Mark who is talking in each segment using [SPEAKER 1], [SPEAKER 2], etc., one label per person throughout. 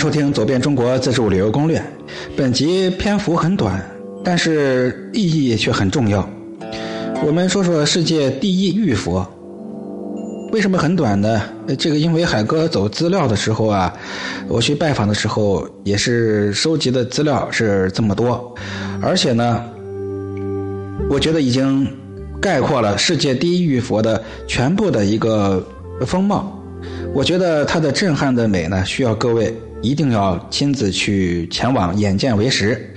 [SPEAKER 1] 收听《走遍中国自助旅游攻略》。本集篇幅很短，但是意义却很重要。我们说说世界第一玉佛。为什么很短呢？这个因为海哥走资料的时候啊，我去拜访的时候也是收集的资料是这么多，而且呢，我觉得已经概括了世界第一玉佛的全部的一个风貌。我觉得它的震撼的美呢，需要各位一定要亲自去前往，眼见为实，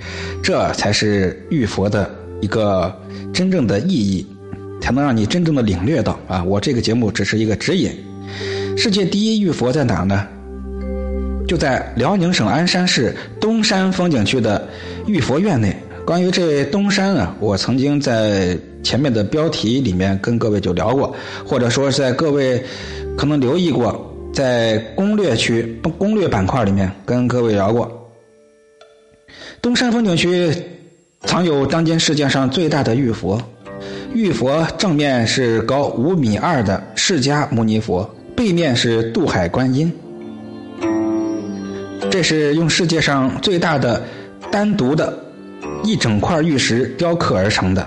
[SPEAKER 1] 这才是玉佛的一个真正的意义。才能让你真正的领略到啊！我这个节目只是一个指引。世界第一玉佛在哪呢？就在辽宁省鞍山市东山风景区的玉佛院内。关于这东山啊，我曾经在前面的标题里面跟各位就聊过，或者说是在各位可能留意过，在攻略区攻略板块里面跟各位聊过。东山风景区藏有当今世界上最大的玉佛。玉佛正面是高五米二的释迦牟尼佛，背面是渡海观音。这是用世界上最大的单独的一整块玉石雕刻而成的。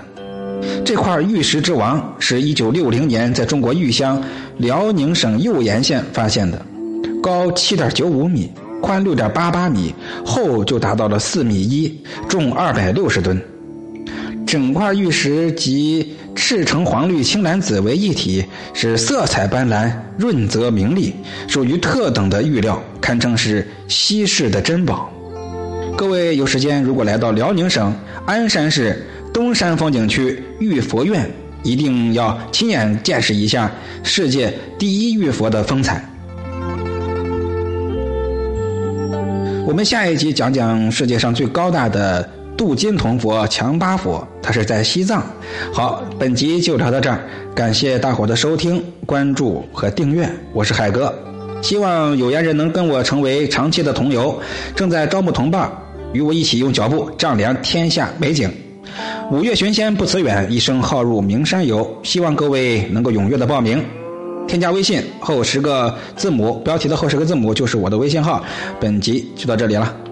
[SPEAKER 1] 这块玉石之王是一九六零年在中国玉乡辽宁省岫岩县发现的，高七点九五米，宽六点八八米，厚就达到了四米一，重二百六十吨。整块玉石集赤橙黄绿青蓝紫为一体，是色彩斑斓、润泽明丽，属于特等的玉料，堪称是稀世的珍宝。各位有时间如果来到辽宁省鞍山市东山风景区玉佛院，一定要亲眼见识一下世界第一玉佛的风采。我们下一集讲讲世界上最高大的。镀金铜佛强巴佛，它是在西藏。好，本集就聊到这儿，感谢大伙的收听、关注和订阅，我是海哥，希望有缘人能跟我成为长期的同游，正在招募同伴，与我一起用脚步丈量天下美景。五岳寻仙不辞远，一生好入名山游，希望各位能够踊跃的报名，添加微信后十个字母，标题的后十个字母就是我的微信号。本集就到这里了。